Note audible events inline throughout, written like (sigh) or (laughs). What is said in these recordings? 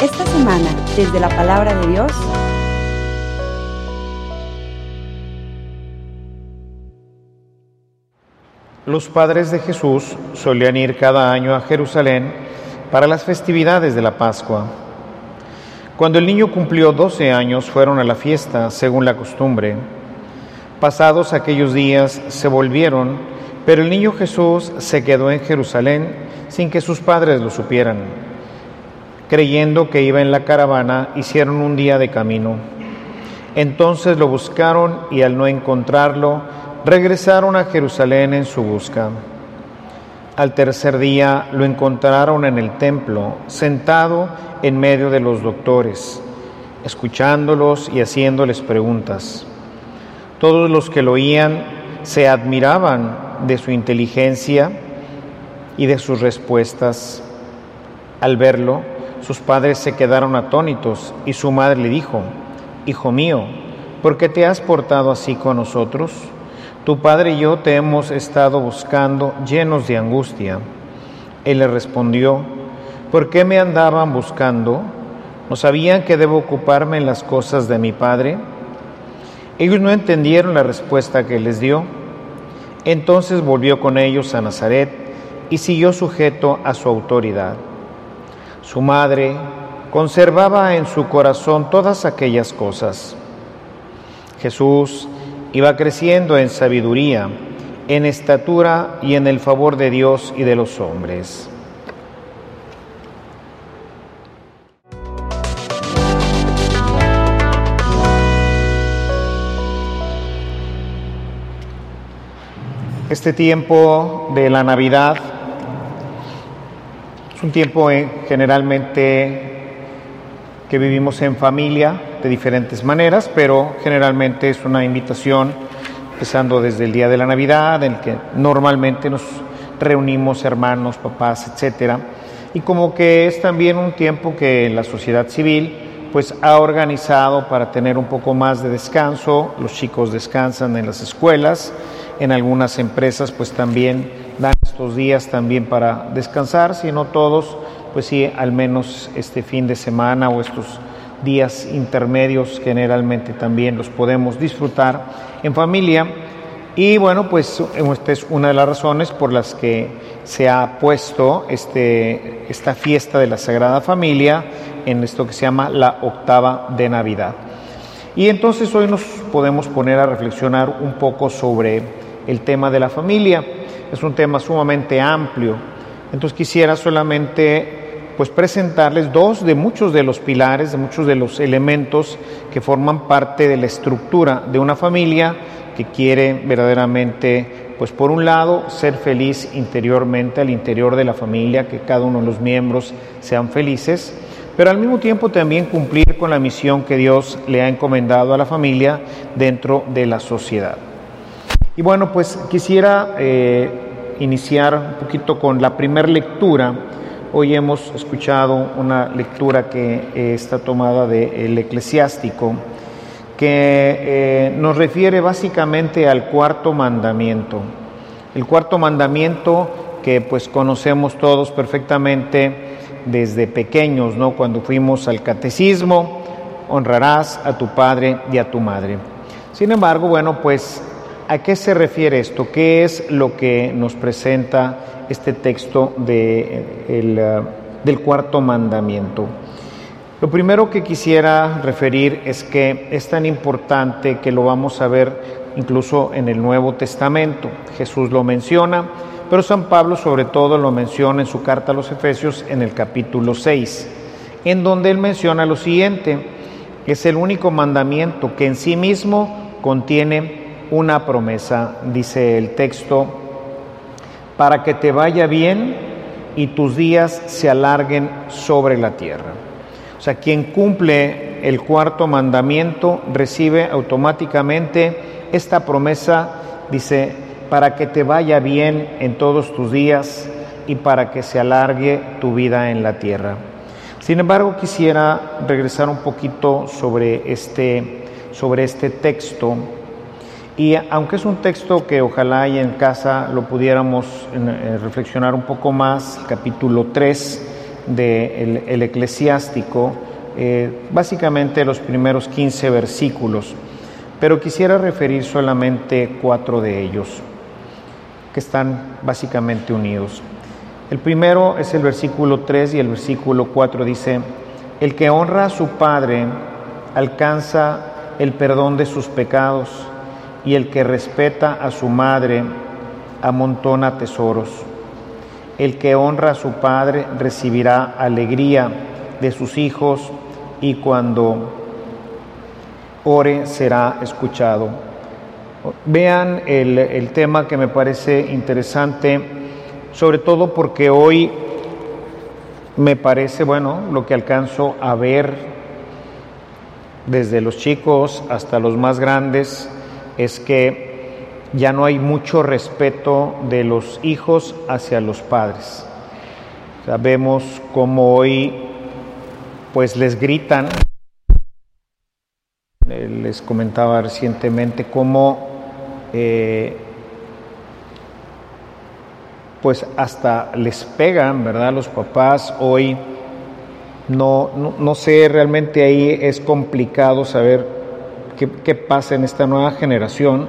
Esta semana, desde la palabra de Dios, Los padres de Jesús solían ir cada año a Jerusalén para las festividades de la Pascua. Cuando el niño cumplió 12 años fueron a la fiesta según la costumbre. Pasados aquellos días se volvieron, pero el niño Jesús se quedó en Jerusalén sin que sus padres lo supieran. Creyendo que iba en la caravana, hicieron un día de camino. Entonces lo buscaron y al no encontrarlo, regresaron a Jerusalén en su busca. Al tercer día lo encontraron en el templo, sentado en medio de los doctores, escuchándolos y haciéndoles preguntas. Todos los que lo oían se admiraban de su inteligencia y de sus respuestas. Al verlo, sus padres se quedaron atónitos y su madre le dijo, Hijo mío, ¿por qué te has portado así con nosotros? Tu padre y yo te hemos estado buscando llenos de angustia. Él le respondió, ¿por qué me andaban buscando? ¿No sabían que debo ocuparme en las cosas de mi padre? Ellos no entendieron la respuesta que les dio. Entonces volvió con ellos a Nazaret y siguió sujeto a su autoridad. Su madre conservaba en su corazón todas aquellas cosas. Jesús iba creciendo en sabiduría, en estatura y en el favor de Dios y de los hombres. Este tiempo de la Navidad un tiempo eh, generalmente que vivimos en familia de diferentes maneras, pero generalmente es una invitación, empezando desde el día de la Navidad, en el que normalmente nos reunimos hermanos, papás, etcétera, y como que es también un tiempo que la sociedad civil pues ha organizado para tener un poco más de descanso, los chicos descansan en las escuelas, en algunas empresas pues también días también para descansar, si no todos, pues sí, al menos este fin de semana o estos días intermedios generalmente también los podemos disfrutar en familia. Y bueno, pues esta es una de las razones por las que se ha puesto este, esta fiesta de la Sagrada Familia en esto que se llama la octava de Navidad. Y entonces hoy nos podemos poner a reflexionar un poco sobre el tema de la familia. Es un tema sumamente amplio. Entonces quisiera solamente pues presentarles dos de muchos de los pilares, de muchos de los elementos que forman parte de la estructura de una familia que quiere verdaderamente, pues por un lado, ser feliz interiormente al interior de la familia, que cada uno de los miembros sean felices, pero al mismo tiempo también cumplir con la misión que Dios le ha encomendado a la familia dentro de la sociedad. Y bueno, pues quisiera eh, iniciar un poquito con la primera lectura Hoy hemos escuchado una lectura que eh, está tomada del eclesiástico, que eh, nos refiere básicamente al cuarto mandamiento. El cuarto mandamiento que pues conocemos todos perfectamente desde pequeños, ¿no? Cuando fuimos al catecismo, honrarás a tu padre y a tu madre. Sin embargo, bueno, pues ¿a qué se refiere esto? ¿Qué es lo que nos presenta este texto de, eh, del cuarto mandamiento. Lo primero que quisiera referir es que es tan importante que lo vamos a ver incluso en el Nuevo Testamento. Jesús lo menciona, pero San Pablo sobre todo lo menciona en su carta a los Efesios en el capítulo 6, en donde él menciona lo siguiente, es el único mandamiento que en sí mismo contiene una promesa, dice el texto para que te vaya bien y tus días se alarguen sobre la tierra. O sea, quien cumple el cuarto mandamiento recibe automáticamente esta promesa, dice, para que te vaya bien en todos tus días y para que se alargue tu vida en la tierra. Sin embargo, quisiera regresar un poquito sobre este, sobre este texto y aunque es un texto que ojalá y en casa lo pudiéramos eh, reflexionar un poco más, capítulo 3, del el eclesiástico, eh, básicamente los primeros 15 versículos, pero quisiera referir solamente cuatro de ellos, que están básicamente unidos. El primero es el versículo 3 y el versículo 4 dice, el que honra a su padre alcanza el perdón de sus pecados y el que respeta a su madre amontona tesoros. El que honra a su padre recibirá alegría de sus hijos y cuando ore será escuchado. Vean el, el tema que me parece interesante, sobre todo porque hoy me parece, bueno, lo que alcanzo a ver desde los chicos hasta los más grandes es que ya no hay mucho respeto de los hijos hacia los padres. Sabemos cómo hoy pues les gritan. Eh, les comentaba recientemente cómo eh, pues hasta les pegan, ¿verdad? Los papás hoy no, no, sé, realmente ahí es complicado saber qué, qué pasa en esta nueva generación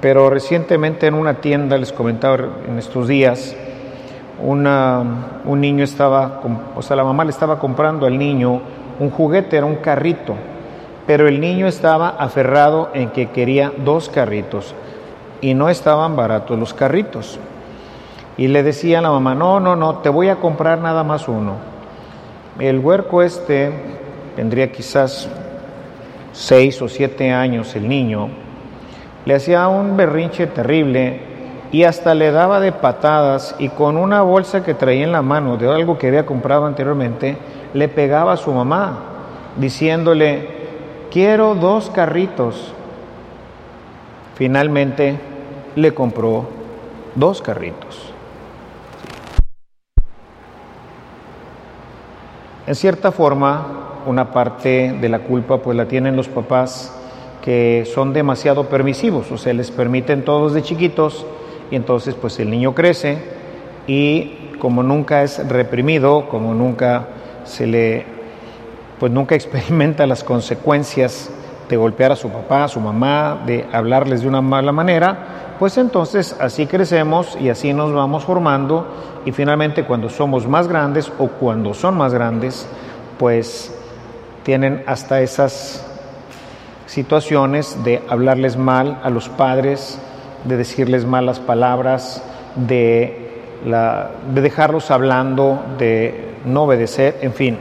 pero recientemente en una tienda, les comentaba en estos días, un niño estaba, o sea, la mamá le estaba comprando al niño un juguete, era un carrito, pero el niño estaba aferrado en que quería dos carritos y no estaban baratos los carritos. Y le decía a la mamá, no, no, no, te voy a comprar nada más uno. El huerco este tendría quizás seis o siete años el niño, le hacía un berrinche terrible y hasta le daba de patadas y con una bolsa que traía en la mano de algo que había comprado anteriormente, le pegaba a su mamá diciéndole, quiero dos carritos. Finalmente le compró dos carritos. En cierta forma, una parte de la culpa pues la tienen los papás que son demasiado permisivos, o sea, les permiten todos de chiquitos y entonces pues el niño crece y como nunca es reprimido, como nunca se le, pues nunca (laughs) experimenta las consecuencias de golpear a su papá, a su mamá, de hablarles de una mala manera, pues entonces así crecemos y así nos vamos formando y finalmente cuando somos más grandes o cuando son más grandes, pues tienen hasta esas situaciones de hablarles mal a los padres, de decirles malas palabras, de, la, de dejarlos hablando, de no obedecer, en fin.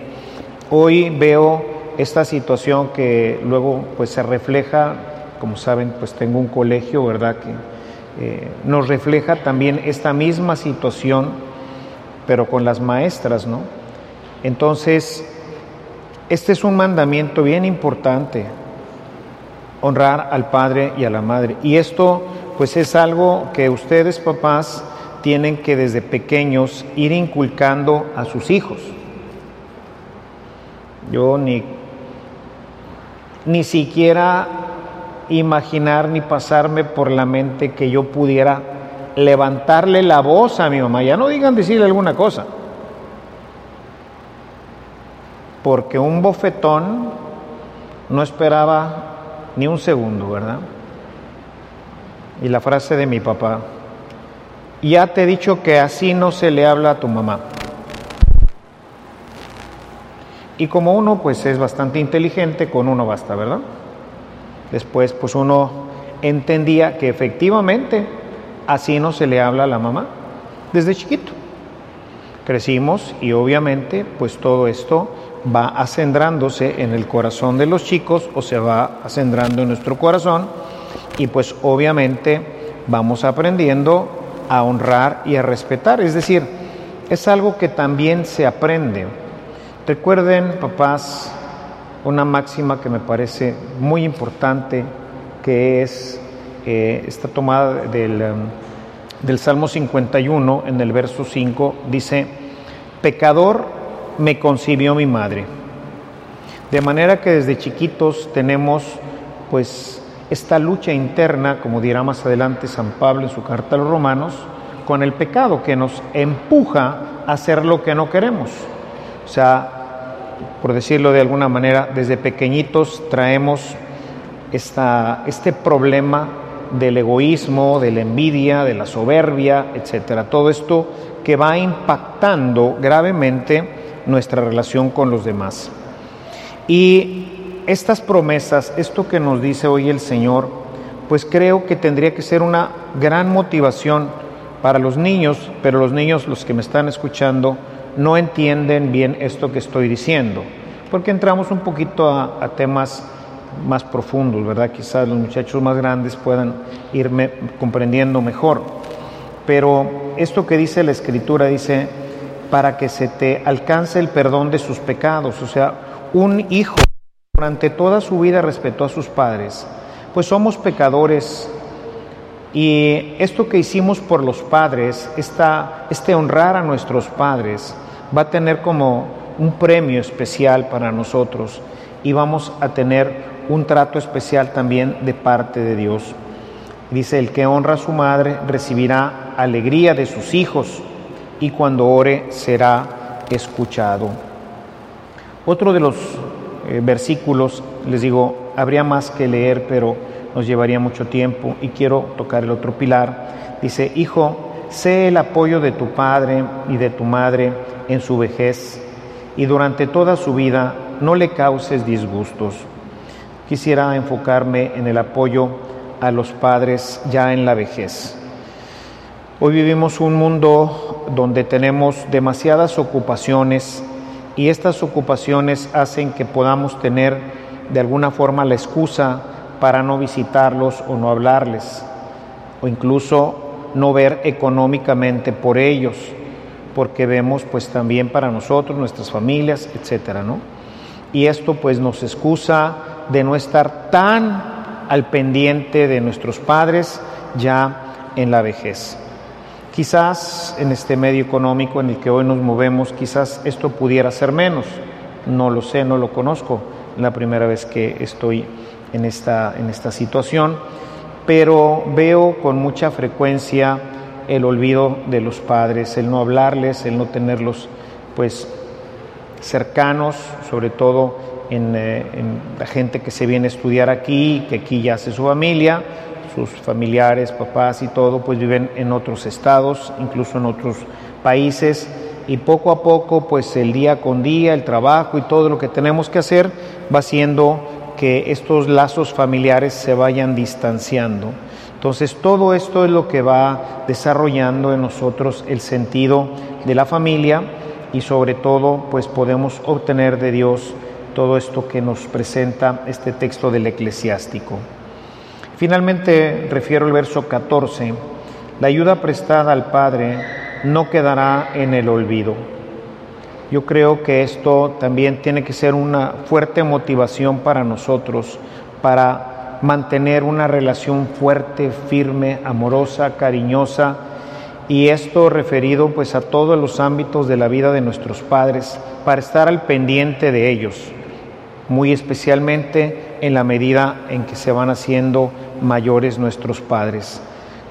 Hoy veo esta situación que luego pues se refleja, como saben, pues tengo un colegio, ¿verdad? Que eh, nos refleja también esta misma situación, pero con las maestras, ¿no? Entonces, este es un mandamiento bien importante, honrar al padre y a la madre. Y esto pues es algo que ustedes papás tienen que desde pequeños ir inculcando a sus hijos. Yo ni, ni siquiera imaginar ni pasarme por la mente que yo pudiera levantarle la voz a mi mamá. Ya no digan decirle alguna cosa. Porque un bofetón no esperaba ni un segundo, ¿verdad? Y la frase de mi papá, ya te he dicho que así no se le habla a tu mamá. Y como uno pues es bastante inteligente, con uno basta, ¿verdad? Después pues uno entendía que efectivamente así no se le habla a la mamá desde chiquito. Crecimos y obviamente pues todo esto va acendrándose en el corazón de los chicos o se va acendrando en nuestro corazón y pues obviamente vamos aprendiendo a honrar y a respetar. Es decir, es algo que también se aprende. Recuerden, papás, una máxima que me parece muy importante, que es, eh, esta tomada del, del Salmo 51 en el verso 5, dice, pecador me concibió mi madre. De manera que desde chiquitos tenemos pues esta lucha interna, como dirá más adelante San Pablo en su carta a los romanos, con el pecado que nos empuja a hacer lo que no queremos. O sea, por decirlo de alguna manera, desde pequeñitos traemos esta, este problema del egoísmo, de la envidia, de la soberbia, etcétera. Todo esto que va impactando gravemente nuestra relación con los demás. Y estas promesas, esto que nos dice hoy el Señor, pues creo que tendría que ser una gran motivación para los niños, pero los niños, los que me están escuchando, no entienden bien esto que estoy diciendo, porque entramos un poquito a, temas más profundos, ¿verdad? Quizás los muchachos más grandes puedan irme comprendiendo mejor. Pero esto que dice la Escritura dice, para que se te alcance el perdón de sus pecados. O sea, un hijo durante toda su vida respetó a sus padres, pues somos pecadores. Y esto que hicimos por los padres, esta, este honrar a nuestros padres, va a tener como un premio especial para nosotros y vamos a tener un trato especial también de parte de Dios. Dice, el que honra a su madre recibirá alegría de sus hijos y cuando ore será escuchado. Otro de los eh, versículos, les digo, habría más que leer, pero nos llevaría mucho tiempo y quiero tocar el otro pilar. Dice, hijo, sé el apoyo de tu padre y de tu madre en su vejez y durante toda su vida no le causes disgustos quisiera enfocarme en el apoyo a los padres ya en la vejez. Hoy vivimos un mundo donde tenemos demasiadas ocupaciones y estas ocupaciones hacen que podamos tener de alguna forma la excusa para no visitarlos o no hablarles o incluso no ver económicamente por ellos, porque vemos pues también para nosotros, nuestras familias, etcétera, ¿no? Y esto pues nos excusa de no estar tan al pendiente de nuestros padres ya en la vejez. Quizás en este medio económico en el que hoy nos movemos, quizás esto pudiera ser menos. No lo sé, no lo conozco. La primera vez que estoy en esta, en esta situación, pero veo con mucha frecuencia el olvido de los padres, el no hablarles, el no tenerlos pues cercanos, sobre todo eh, en, la gente que se viene a estudiar aquí, que aquí ya hace su familia, sus familiares, papás y todo, pues viven en otros estados, incluso en otros países, y poco a poco, pues el día con día, el trabajo y todo lo que tenemos que hacer va haciendo que estos lazos familiares se vayan distanciando. Entonces todo esto es lo que va desarrollando en nosotros el sentido de la familia y sobre todo pues podemos obtener de Dios todo esto que nos presenta este texto del eclesiástico. Finalmente refiero al verso 14, la ayuda prestada al Padre no quedará en el olvido. Yo creo que esto también tiene que ser una fuerte motivación para nosotros, para mantener una relación fuerte, firme, amorosa, cariñosa, y esto referido pues a todos los ámbitos de la vida de nuestros padres, para estar al pendiente de ellos muy especialmente en la medida en que se van haciendo mayores nuestros padres.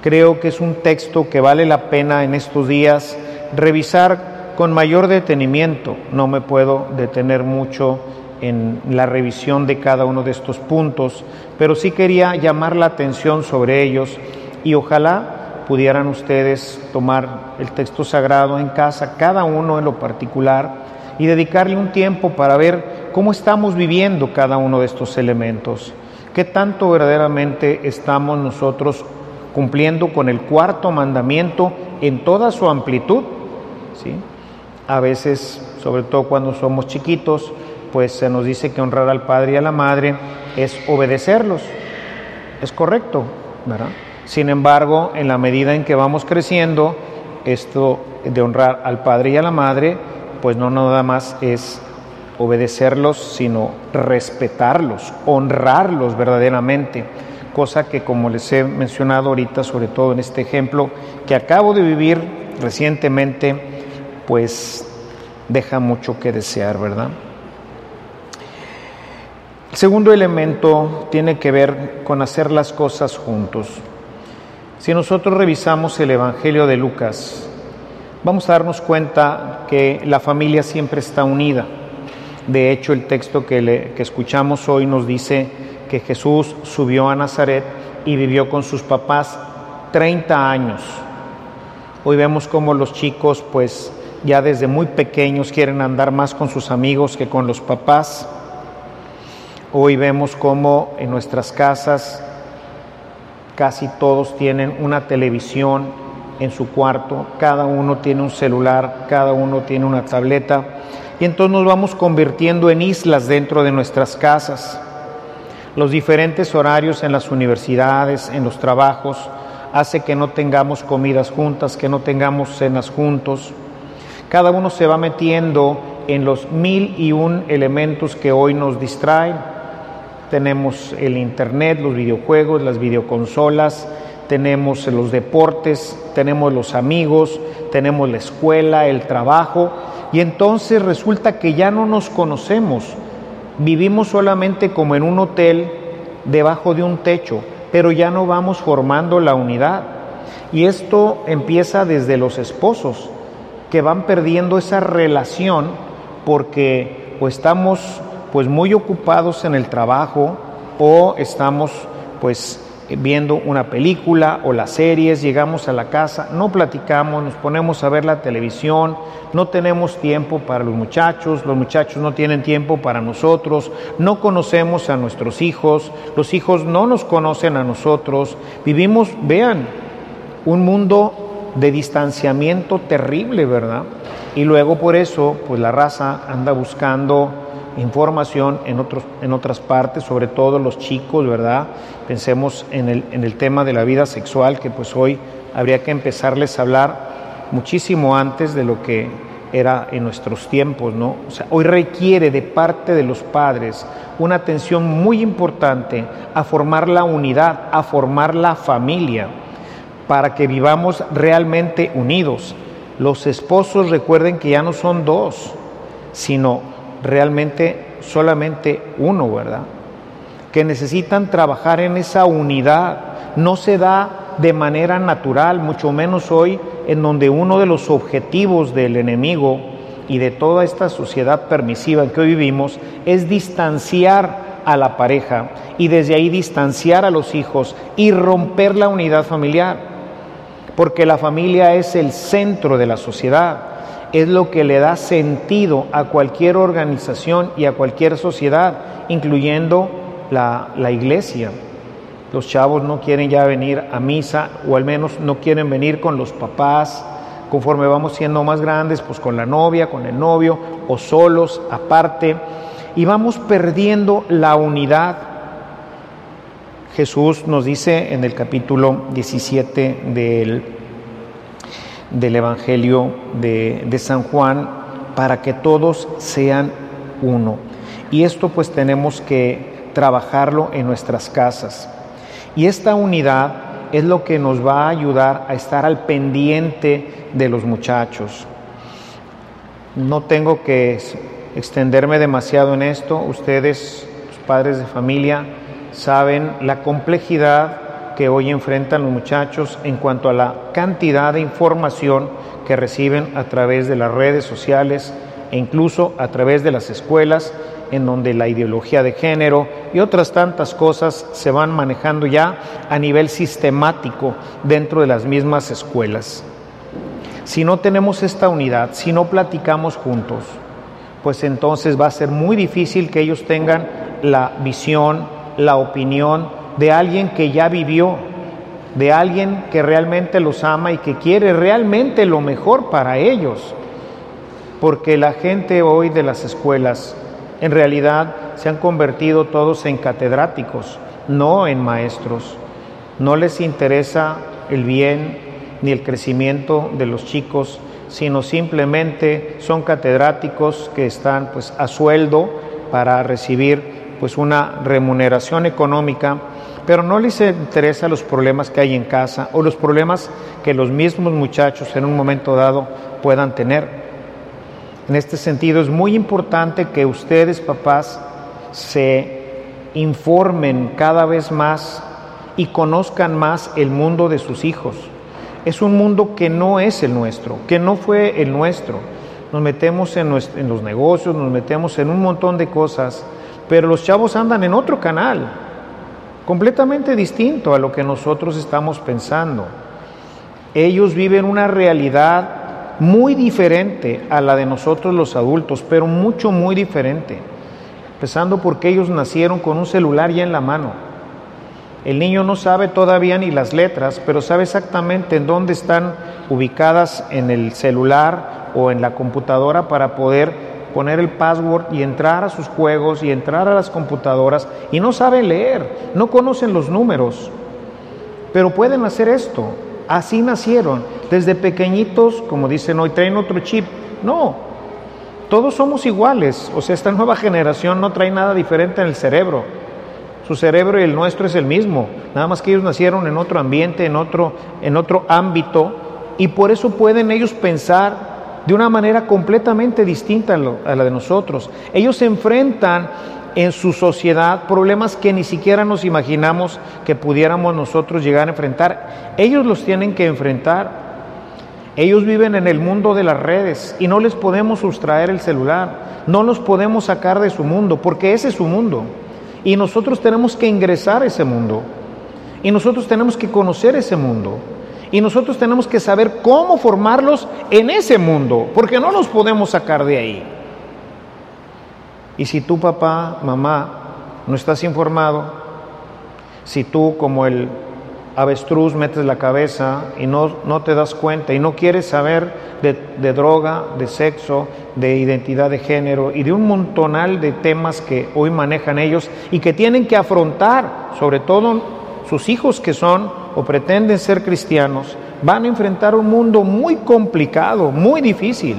Creo que es un texto que vale la pena en estos días revisar con mayor detenimiento. No me puedo detener mucho en la revisión de cada uno de estos puntos, pero sí quería llamar la atención sobre ellos y ojalá pudieran ustedes tomar el texto sagrado en casa, cada uno en lo particular, y dedicarle un tiempo para ver cómo estamos viviendo cada uno de estos elementos, qué tanto verdaderamente estamos nosotros cumpliendo con el cuarto mandamiento en toda su amplitud. ¿sí? A veces, sobre todo cuando somos chiquitos, pues se nos dice que honrar al padre y a la madre es obedecerlos. Es correcto, ¿verdad? Sin embargo, en la medida en que vamos creciendo, esto de honrar al padre y a la madre pues no nada más es obedecerlos, sino respetarlos, honrarlos verdaderamente, cosa que como les he mencionado ahorita, sobre todo en este ejemplo que acabo de vivir recientemente, pues deja mucho que desear, ¿verdad? El segundo elemento tiene que ver con hacer las cosas juntos. Si nosotros revisamos el Evangelio de Lucas, vamos a darnos cuenta que la familia siempre está unida. De hecho, el texto que, escuchamos hoy nos dice que Jesús subió a Nazaret y vivió con sus papás 30 años. Hoy vemos cómo los chicos, pues ya desde muy pequeños, quieren andar más con sus amigos que con los papás. Hoy vemos cómo en nuestras casas casi todos tienen una televisión en su cuarto, cada uno tiene un celular, cada uno tiene una tableta, y entonces nos vamos convirtiendo en islas dentro de nuestras casas. Los diferentes horarios en las universidades, en los trabajos, hace que no tengamos comidas juntas, que no tengamos cenas juntos. Cada uno se va metiendo en los mil y un elementos que hoy nos distraen. Tenemos el Internet, los videojuegos, las videoconsolas, tenemos los deportes, tenemos los amigos, tenemos la escuela, el trabajo, y entonces resulta que ya no nos conocemos Vivimos solamente como en un hotel debajo de un techo, pero ya no vamos formando la unidad. Y esto empieza desde los esposos, que van perdiendo esa relación porque o estamos pues muy ocupados en el trabajo o estamos pues viendo una película o las series, llegamos a la casa, no platicamos, nos ponemos a ver la televisión, no tenemos tiempo para los muchachos, los muchachos no tienen tiempo para nosotros, no conocemos a nuestros hijos, los hijos no nos conocen a nosotros, vivimos, vean, un mundo de distanciamiento terrible, ¿verdad? Y luego por eso, pues la raza anda buscando información en, otros, en otras partes, sobre todo los chicos, ¿verdad? Pensemos en el, en el tema de la vida sexual, que pues hoy habría que empezarles a hablar muchísimo antes de lo que era en nuestros tiempos, ¿no? O sea, hoy requiere de parte de los padres una atención muy importante a formar la unidad, a formar la familia, para que vivamos realmente unidos. Los esposos recuerden que ya no son dos, sino realmente solamente uno, ¿verdad? Que necesitan trabajar en esa unidad. No se da de manera natural, mucho menos hoy, en donde uno de los objetivos del enemigo y de toda esta sociedad permisiva en que hoy vivimos es distanciar a la pareja y desde ahí distanciar a los hijos y romper la unidad familiar, porque la familia es el centro de la sociedad es lo que le da sentido a cualquier organización y a cualquier sociedad, incluyendo la, la, iglesia. Los chavos no quieren ya venir a misa o al menos no quieren venir con los papás. Conforme vamos siendo más grandes, pues con la novia, con el novio o solos, aparte. Y vamos perdiendo la unidad. Jesús nos dice en el capítulo 17 del del Evangelio de, San Juan para que todos sean uno. Y esto pues tenemos que trabajarlo en nuestras casas. Y esta unidad es lo que nos va a ayudar a estar al pendiente de los muchachos. No tengo que extenderme demasiado en esto. Ustedes, padres de familia, saben la complejidad que hoy enfrentan los muchachos en cuanto a la cantidad de información que reciben a través de las redes sociales e incluso a través de las escuelas, en donde la ideología de género y otras tantas cosas se van manejando ya a nivel sistemático dentro de las mismas escuelas. Si no tenemos esta unidad, si no platicamos juntos, pues entonces va a ser muy difícil que ellos tengan la visión, la opinión de alguien que ya vivió, de alguien que realmente los ama y que quiere realmente lo mejor para ellos. Porque la gente hoy de las escuelas en realidad se han convertido todos en catedráticos, no en maestros. No les interesa el bien ni el crecimiento de los chicos, sino simplemente son catedráticos que están pues a sueldo para recibir pues una remuneración económica pero no les interesa los problemas que hay en casa o los problemas que los mismos muchachos en un momento dado puedan tener. En este sentido es muy importante que ustedes, papás, se informen cada vez más y conozcan más el mundo de sus hijos. es un mundo que no es el nuestro, que no fue el nuestro. Nos metemos en, en los negocios, nos metemos en un montón de cosas, pero los chavos andan en otro canal, completamente distinto a lo que nosotros estamos pensando. Ellos viven una realidad muy diferente a la de nosotros los adultos, pero mucho, muy diferente. Empezando porque ellos nacieron con un celular ya en la mano. El niño no sabe todavía ni las letras, pero sabe exactamente en dónde están ubicadas en el celular o en la computadora para poder poner el password y entrar a sus juegos y entrar a las computadoras y no saben leer, no conocen los números, pero pueden hacer esto. Así nacieron, desde pequeñitos, como dicen hoy, traen otro chip. No, todos somos iguales, o sea, esta nueva generación no trae nada diferente en el cerebro. Su cerebro y el nuestro es el mismo, nada más que ellos nacieron en otro ambiente, en otro, en otro ámbito, y por eso pueden ellos pensar de una manera completamente distinta a, la de nosotros. Ellos enfrentan en su sociedad problemas que ni siquiera nos imaginamos que pudiéramos nosotros llegar a enfrentar. Ellos los tienen que enfrentar. Ellos viven en el mundo de las redes y no les podemos sustraer el celular, no los podemos sacar de su mundo, porque ese es su mundo. Y nosotros tenemos que ingresar a ese mundo. Y nosotros tenemos que conocer ese mundo. Y nosotros tenemos que saber cómo formarlos en ese mundo, porque no los podemos sacar de ahí. Y si tú, papá, mamá, no estás informado, si tú como el avestruz metes la cabeza y no, no te das cuenta y no quieres saber de, de, droga, de sexo, de identidad de género y de un montonal de temas que hoy manejan ellos y que tienen que afrontar, sobre todo sus hijos que son o pretenden ser cristianos, van a enfrentar un mundo muy complicado, muy difícil.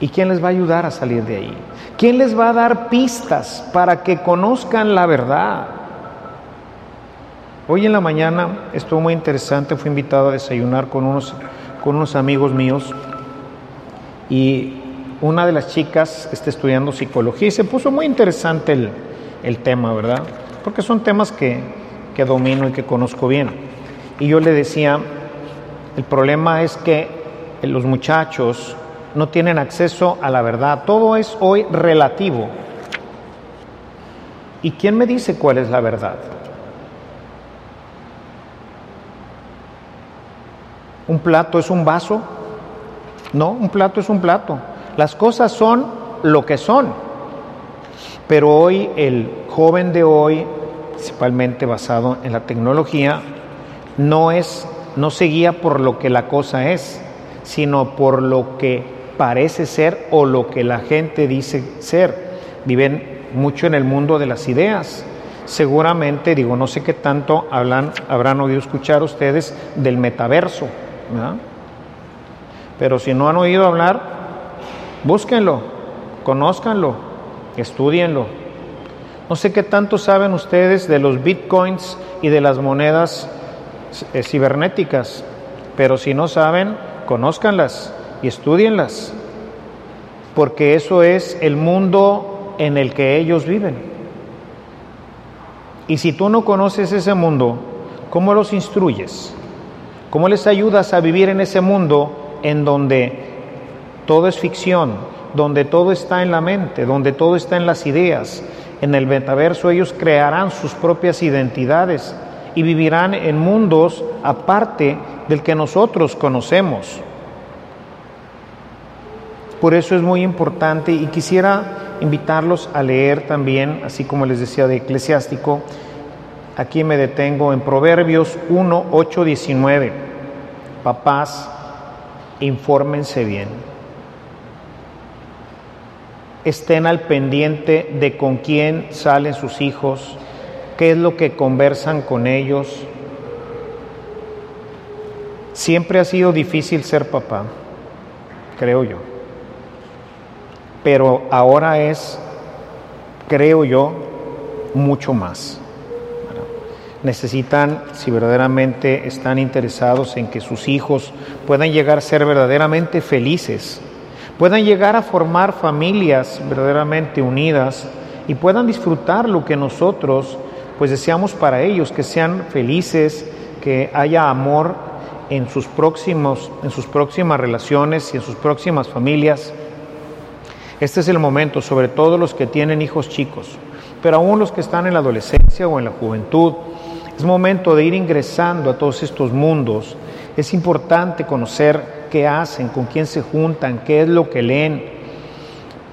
¿Y quién les va a ayudar a salir de ahí? ¿Quién les va a dar pistas para que conozcan la verdad? Hoy en la mañana estuvo muy interesante, fui invitado a desayunar con unos, con unos amigos míos y una de las chicas está estudiando psicología y se puso muy interesante el, el tema, ¿verdad? Porque son temas que, que domino y que conozco bien. Y yo le decía, el problema es que los muchachos no tienen acceso a la verdad, todo es hoy relativo. ¿Y quién me dice cuál es la verdad? ¿Un plato es un vaso? No, un plato es un plato. Las cosas son lo que son. Pero hoy el joven de hoy, principalmente basado en la tecnología, no es no se guía por lo que la cosa es, sino por lo que parece ser o lo que la gente dice ser. Viven mucho en el mundo de las ideas. Seguramente, digo, no sé qué tanto habrán oído escuchar ustedes del metaverso. Pero si no han oído hablar, búsquenlo, conózcanlo, estudienlo. No sé qué tanto saben ustedes de los bitcoins y de las monedas eh, cibernéticas, pero si no saben, conózcanlas y estudienlas, porque eso es el mundo en el que ellos viven. Y si tú no conoces ese mundo, ¿cómo los instruyes? ¿Cómo les ayudas a vivir en ese mundo en donde todo es ficción, donde todo está en la mente, donde todo está en las ideas? En el metaverso ellos crearán sus propias identidades y vivirán en mundos aparte del que nosotros conocemos. Por eso es muy importante y quisiera invitarlos a leer también, así como les decía de eclesiástico, Aquí me detengo en Proverbios 1, 8, 19. Papás, infórmense bien. Estén al pendiente de con quién salen sus hijos, qué es lo que conversan con ellos. Siempre ha sido difícil ser papá, creo yo. Pero ahora es, creo yo, mucho más necesitan, si verdaderamente están interesados en que sus hijos puedan llegar a ser verdaderamente felices, puedan llegar a formar familias verdaderamente unidas y puedan disfrutar lo que nosotros pues deseamos para ellos, que sean felices, que haya amor en sus, próximos, en sus próximas relaciones y en sus próximas familias. Este es el momento, sobre todo los que tienen hijos chicos, pero aún los que están en la adolescencia o en la juventud, es momento de ir ingresando a todos estos mundos. Es importante conocer qué hacen, con quién se juntan, qué es lo que leen,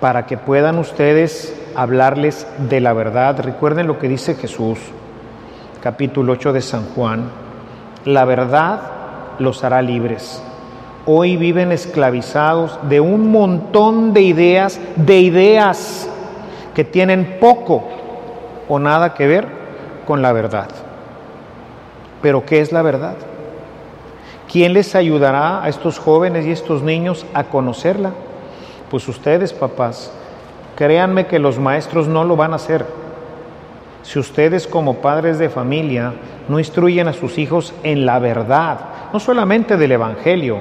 para que puedan ustedes hablarles de la verdad. Recuerden lo que dice Jesús, capítulo 8 de San Juan. La verdad los hará libres. Hoy viven esclavizados de un montón de ideas, de ideas que tienen poco o nada que ver con la verdad. Pero ¿qué es la verdad? ¿Quién les ayudará a estos jóvenes y estos niños a conocerla? Pues ustedes, papás. Créanme que los maestros no lo van a hacer. Si ustedes como padres de familia no instruyen a sus hijos en la verdad, no solamente del Evangelio,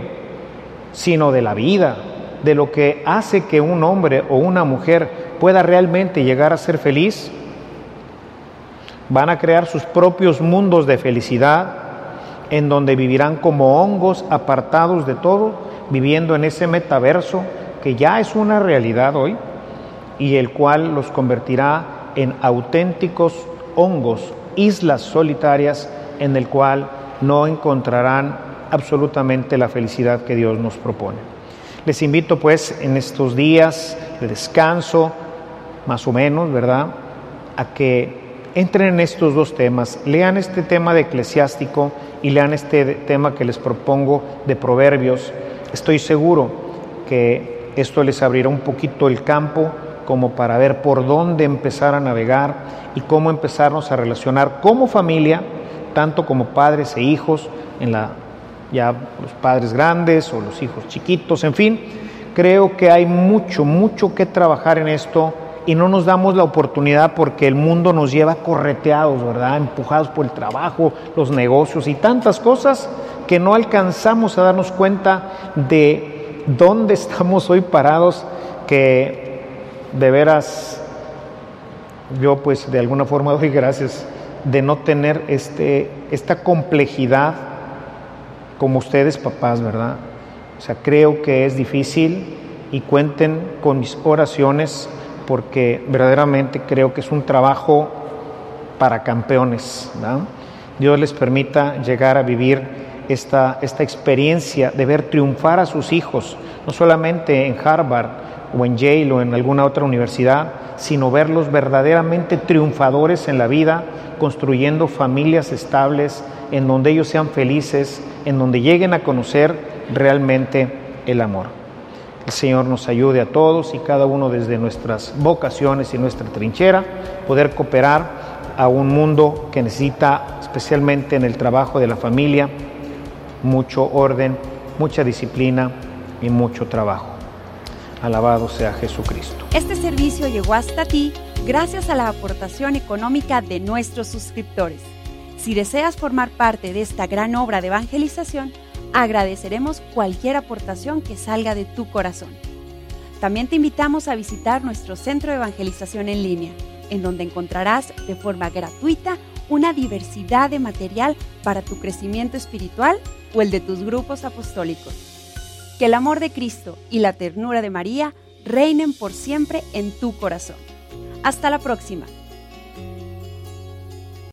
sino de la vida, de lo que hace que un hombre o una mujer pueda realmente llegar a ser feliz, Van a crear sus propios mundos de felicidad en donde vivirán como hongos apartados de todo, viviendo en ese metaverso que ya es una realidad hoy y el cual los convertirá en auténticos hongos, islas solitarias en el cual no encontrarán absolutamente la felicidad que Dios nos propone. Les invito pues en estos días de descanso, más o menos, ¿verdad?, a que entren en estos dos temas, lean este tema de eclesiástico y lean este tema que les propongo de proverbios. Estoy seguro que esto les abrirá un poquito el campo como para ver por dónde empezar a navegar y cómo empezarnos a relacionar como familia, tanto como padres e hijos, en la ya los padres grandes o los hijos chiquitos, en fin, creo que hay mucho, mucho que trabajar en esto y no nos damos la oportunidad porque el mundo nos lleva correteados, ¿verdad? Empujados por el trabajo, los negocios y tantas cosas que no alcanzamos a darnos cuenta de dónde estamos hoy parados, que de veras yo pues de alguna forma doy gracias de no tener este, esta complejidad como ustedes papás, ¿verdad? O sea, creo que es difícil y cuenten con mis oraciones porque verdaderamente creo que es un trabajo para campeones. Dios les permita llegar a vivir esta, esta experiencia de ver triunfar a sus hijos, no solamente en Harvard o en Yale o en alguna otra universidad, sino verlos verdaderamente triunfadores en la vida, construyendo familias estables, en donde ellos sean felices, en donde lleguen a conocer realmente el amor. El Señor nos ayude a todos y cada uno desde nuestras vocaciones y nuestra trinchera, poder cooperar a un mundo que necesita, especialmente en el trabajo de la familia, mucho orden, mucha disciplina y mucho trabajo. Alabado sea Jesucristo. Este servicio llegó hasta ti gracias a la aportación económica de nuestros suscriptores. Si deseas formar parte de esta gran obra de evangelización, Agradeceremos cualquier aportación que salga de tu corazón. También te invitamos a visitar nuestro centro de evangelización en línea, en donde encontrarás de forma gratuita una diversidad de material para tu crecimiento espiritual o el de tus grupos apostólicos. Que el amor de Cristo y la ternura de María reinen por siempre en tu corazón. Hasta la próxima.